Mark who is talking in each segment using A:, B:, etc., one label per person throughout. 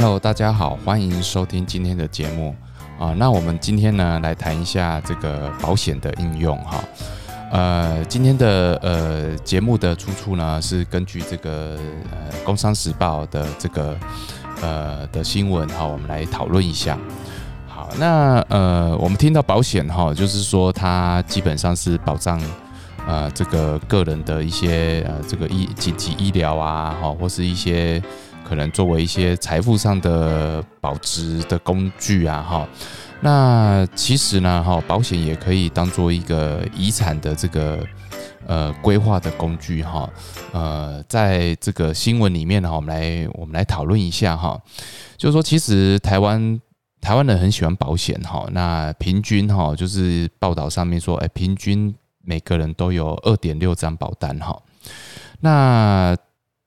A: Hello，大家好，欢迎收听今天的节目啊。那我们今天呢，来谈一下这个保险的应用哈。呃，今天的呃节目的出处呢，是根据这个呃《工商时报》的这个呃的新闻哈，我们来讨论一下。好，那呃，我们听到保险哈，就是说它基本上是保障呃这个个人的一些呃这个医紧急医疗啊，哈，或是一些。可能作为一些财富上的保值的工具啊，哈，那其实呢，哈，保险也可以当做一个遗产的这个呃规划的工具，哈，呃，在这个新闻里面呢，我们来我们来讨论一下，哈，就是说，其实台湾台湾人很喜欢保险，哈，那平均哈，就是报道上面说，哎，平均每个人都有二点六张保单，哈，那。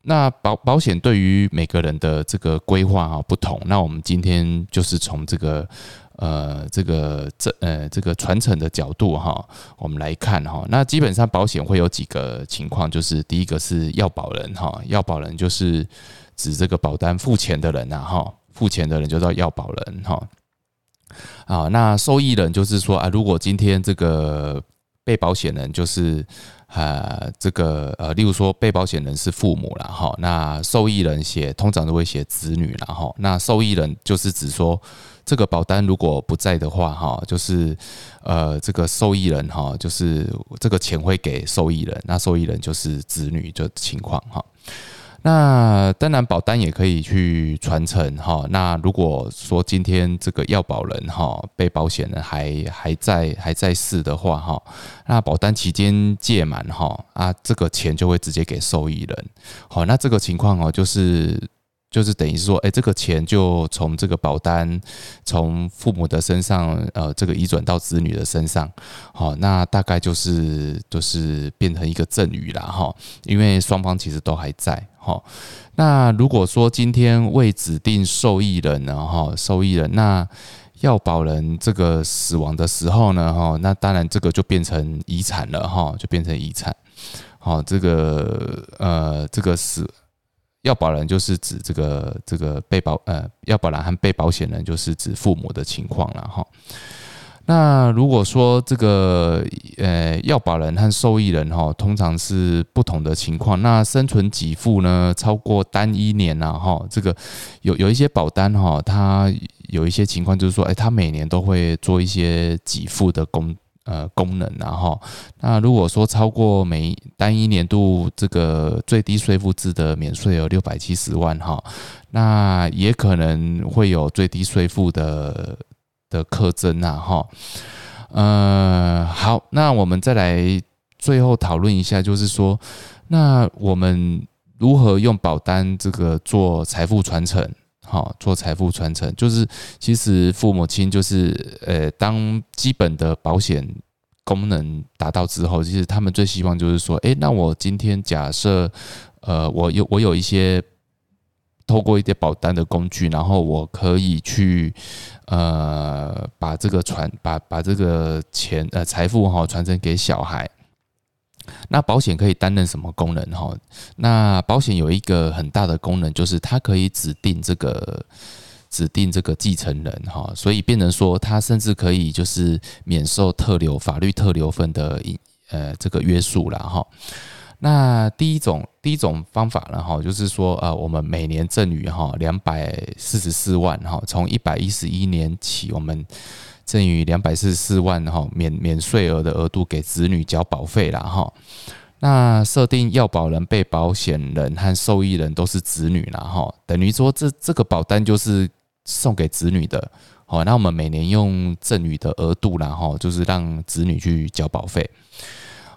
A: 那保保险对于每个人的这个规划哈不同，那我们今天就是从这个呃这个这呃这个传承的角度哈，我们来看哈。那基本上保险会有几个情况，就是第一个是要保人哈，要保人就是指这个保单付钱的人呐哈，付钱的人就叫要保人哈。啊，那受益人就是说啊，如果今天这个被保险人就是。呃，这个呃，例如说被保险人是父母了哈，那受益人写通常都会写子女了哈。那受益人就是指说这个保单如果不在的话哈，就是呃这个受益人哈，就是这个钱会给受益人，那受益人就是子女这情况哈。那当然，保单也可以去传承哈。那如果说今天这个要保人哈，被保险人还还在还在世的话哈，那保单期间届满哈啊，这个钱就会直接给受益人。好，那这个情况哦，就是。就是等于是说，哎，这个钱就从这个保单从父母的身上，呃，这个移转到子女的身上，好，那大概就是就是变成一个赠与了哈，因为双方其实都还在哈。那如果说今天未指定受益人呢，哈，受益人那要保人这个死亡的时候呢，哈，那当然这个就变成遗产了哈，就变成遗产，好，这个呃，这个死。要保人就是指这个这个被保呃要保人和被保险人就是指父母的情况了哈。那如果说这个呃要保人和受益人哈，通常是不同的情况。那生存给付呢超过单一年呐哈，这个有有一些保单哈，它有一些情况就是说，哎，它每年都会做一些给付的工。呃，功能然后，那如果说超过每单一年度这个最低税负制的免税额六百七十万哈，那也可能会有最低税负的的课征呐哈。呃，好，那我们再来最后讨论一下，就是说，那我们如何用保单这个做财富传承？好，做财富传承，就是其实父母亲就是呃，当基本的保险功能达到之后，其实他们最希望就是说，诶，那我今天假设呃，我有我有一些透过一些保单的工具，然后我可以去呃，把这个传把把这个钱呃财富哈传承给小孩。那保险可以担任什么功能哈？那保险有一个很大的功能，就是它可以指定这个指定这个继承人哈，所以变成说，它甚至可以就是免受特留法律特留份的呃这个约束了哈。那第一种第一种方法呢哈，就是说呃，我们每年赠与哈两百四十四万哈，从一百一十一年起我们。赠予两百四十四万哈免免税额的额度给子女交保费了哈，那设定要保人、被保险人和受益人都是子女了哈，等于说这这个保单就是送给子女的，好，那我们每年用赠与的额度然后就是让子女去交保费，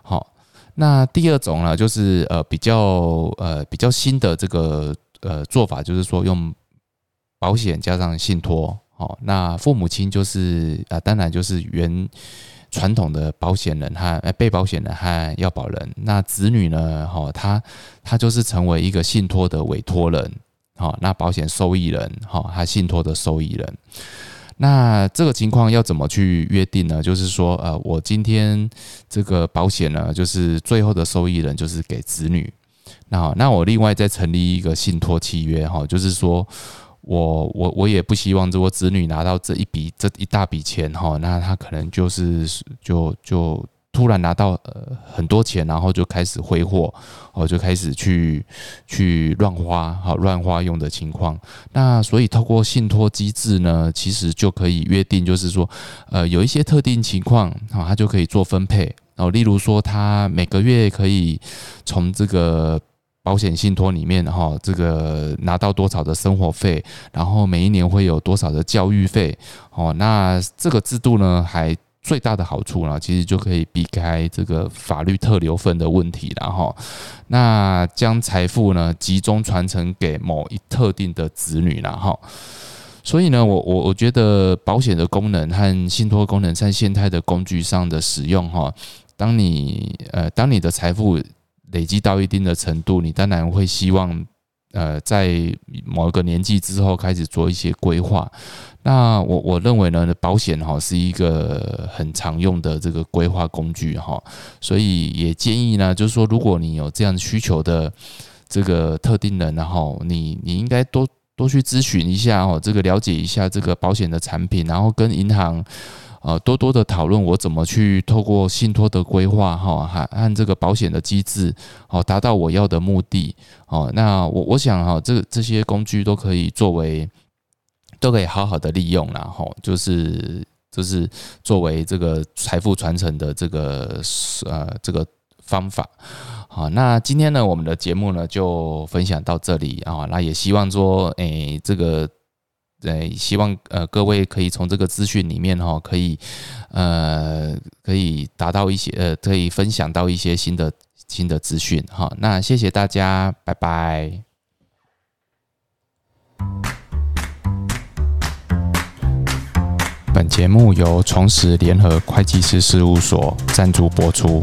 A: 好，那第二种呢就是呃比较呃比较新的这个呃做法就是说用保险加上信托。哦，那父母亲就是啊，当然就是原传统的保险人和被保险人和要保人。那子女呢？哈，他他就是成为一个信托的委托人。好，那保险受益人，哈，他信托的受益人。那这个情况要怎么去约定呢？就是说，呃，我今天这个保险呢，就是最后的受益人就是给子女。那好，那我另外再成立一个信托契约，哈，就是说。我我我也不希望这我子女拿到这一笔这一大笔钱哈，那他可能就是就就。突然拿到呃很多钱，然后就开始挥霍，哦，就开始去去乱花，好乱花用的情况。那所以透过信托机制呢，其实就可以约定，就是说，呃，有一些特定情况，啊，他就可以做分配。哦，例如说，他每个月可以从这个保险信托里面，哈，这个拿到多少的生活费，然后每一年会有多少的教育费，哦，那这个制度呢，还。最大的好处呢，其实就可以避开这个法律特留份的问题了哈那将财富呢集中传承给某一特定的子女了哈所以呢，我我我觉得保险的功能和信托功能在现代的工具上的使用哈，当你呃当你的财富累积到一定的程度，你当然会希望。呃，在某一个年纪之后开始做一些规划，那我我认为呢，保险哈是一个很常用的这个规划工具哈，所以也建议呢，就是说，如果你有这样需求的这个特定人，然后你你应该多多去咨询一下哦，这个了解一下这个保险的产品，然后跟银行。呃，多多的讨论我怎么去透过信托的规划哈，还按这个保险的机制，哦，达到我要的目的哦。那我我想哈，这这些工具都可以作为，都可以好好的利用然后就是就是作为这个财富传承的这个呃这个方法。好，那今天呢，我们的节目呢就分享到这里啊。那也希望说，诶，这个。对，希望呃各位可以从这个资讯里面哈，可以呃可以达到一些呃可以分享到一些新的新的资讯哈。那谢谢大家，拜拜。本节目由重实联合会计师事务所赞助播出。